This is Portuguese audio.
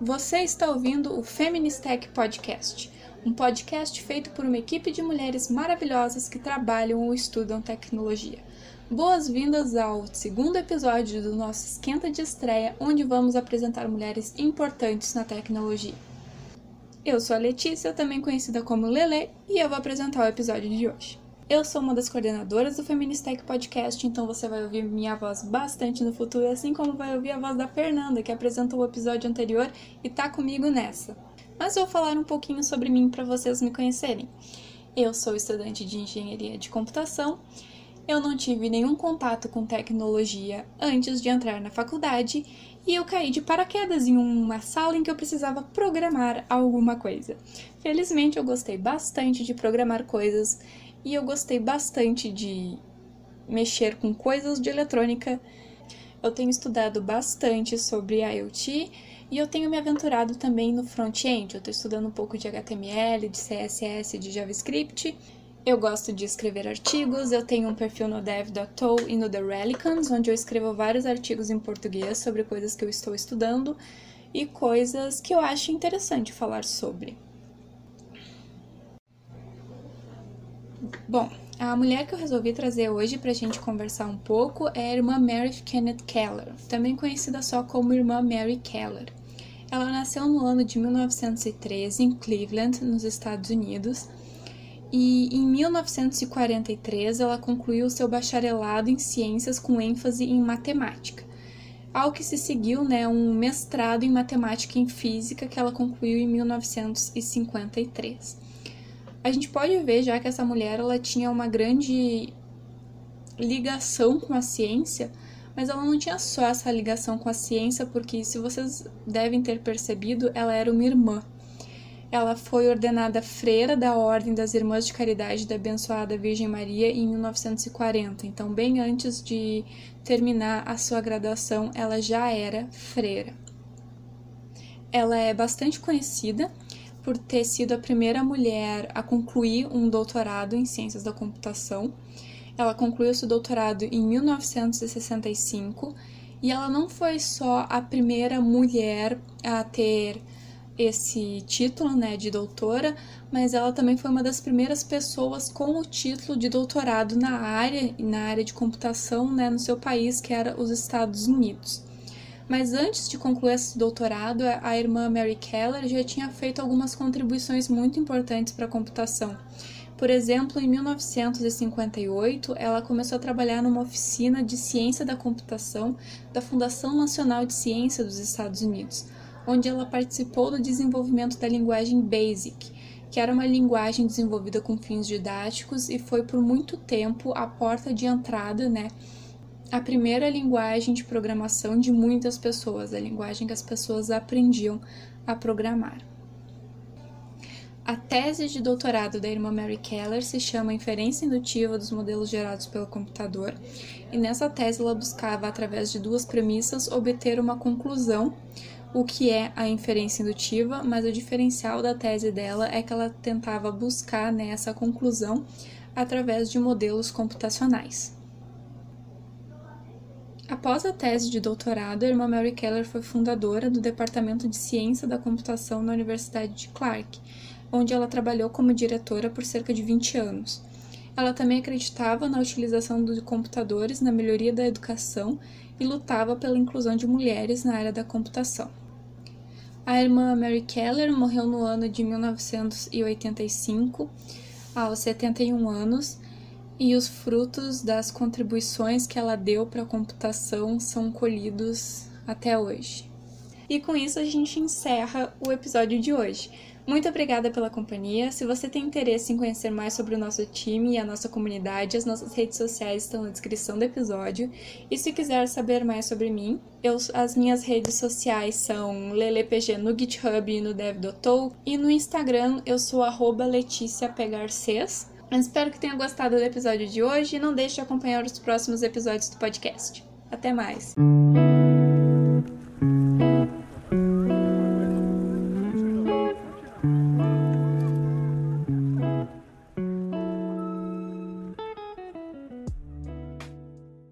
Você está ouvindo o Feministech Podcast, um podcast feito por uma equipe de mulheres maravilhosas que trabalham ou estudam tecnologia. Boas-vindas ao segundo episódio do nosso Esquenta de Estreia, onde vamos apresentar mulheres importantes na tecnologia. Eu sou a Letícia, também conhecida como Lele, e eu vou apresentar o episódio de hoje. Eu sou uma das coordenadoras do Feministech Podcast, então você vai ouvir minha voz bastante no futuro, assim como vai ouvir a voz da Fernanda, que apresentou o episódio anterior e tá comigo nessa. Mas vou falar um pouquinho sobre mim para vocês me conhecerem. Eu sou estudante de engenharia de computação. Eu não tive nenhum contato com tecnologia antes de entrar na faculdade e eu caí de paraquedas em uma sala em que eu precisava programar alguma coisa. Felizmente eu gostei bastante de programar coisas e eu gostei bastante de mexer com coisas de eletrônica. Eu tenho estudado bastante sobre IoT e eu tenho me aventurado também no front-end. Eu estou estudando um pouco de HTML, de CSS, de JavaScript. Eu gosto de escrever artigos, eu tenho um perfil no dev.to e no The Relicans, onde eu escrevo vários artigos em português sobre coisas que eu estou estudando e coisas que eu acho interessante falar sobre. Bom, a mulher que eu resolvi trazer hoje para a gente conversar um pouco é a irmã Mary Kenneth Keller, também conhecida só como irmã Mary Keller. Ela nasceu no ano de 1913 em Cleveland, nos Estados Unidos, e em 1943 ela concluiu seu bacharelado em ciências com ênfase em matemática. Ao que se seguiu né, um mestrado em matemática e em física que ela concluiu em 1953 a gente pode ver já que essa mulher ela tinha uma grande ligação com a ciência, mas ela não tinha só essa ligação com a ciência, porque se vocês devem ter percebido, ela era uma irmã. Ela foi ordenada freira da Ordem das Irmãs de Caridade da Abençoada Virgem Maria em 1940. Então, bem antes de terminar a sua graduação, ela já era freira. Ela é bastante conhecida por ter sido a primeira mulher a concluir um doutorado em ciências da computação. Ela concluiu seu doutorado em 1965 e ela não foi só a primeira mulher a ter esse título, né, de doutora, mas ela também foi uma das primeiras pessoas com o título de doutorado na área, na área de computação, né, no seu país, que era os Estados Unidos. Mas antes de concluir esse doutorado, a irmã Mary Keller já tinha feito algumas contribuições muito importantes para a computação. Por exemplo, em 1958, ela começou a trabalhar numa oficina de ciência da computação da Fundação Nacional de Ciência dos Estados Unidos, onde ela participou do desenvolvimento da linguagem BASIC, que era uma linguagem desenvolvida com fins didáticos e foi por muito tempo a porta de entrada, né, a primeira linguagem de programação de muitas pessoas, a linguagem que as pessoas aprendiam a programar. A tese de doutorado da irmã Mary Keller se chama Inferência Indutiva dos Modelos Gerados pelo Computador, e nessa tese ela buscava, através de duas premissas, obter uma conclusão, o que é a inferência indutiva, mas o diferencial da tese dela é que ela tentava buscar nessa né, conclusão através de modelos computacionais. Após a tese de doutorado, a irmã Mary Keller foi fundadora do Departamento de Ciência da Computação na Universidade de Clark, onde ela trabalhou como diretora por cerca de 20 anos. Ela também acreditava na utilização dos computadores na melhoria da educação e lutava pela inclusão de mulheres na área da computação. A irmã Mary Keller morreu no ano de 1985, aos 71 anos, e os frutos das contribuições que ela deu para a computação são colhidos até hoje. E com isso a gente encerra o episódio de hoje. Muito obrigada pela companhia. Se você tem interesse em conhecer mais sobre o nosso time e a nossa comunidade, as nossas redes sociais estão na descrição do episódio. E se quiser saber mais sobre mim, eu, as minhas redes sociais são lelepg no GitHub e no dev.to. E no Instagram eu sou arroba Espero que tenha gostado do episódio de hoje e não deixe de acompanhar os próximos episódios do podcast. Até mais!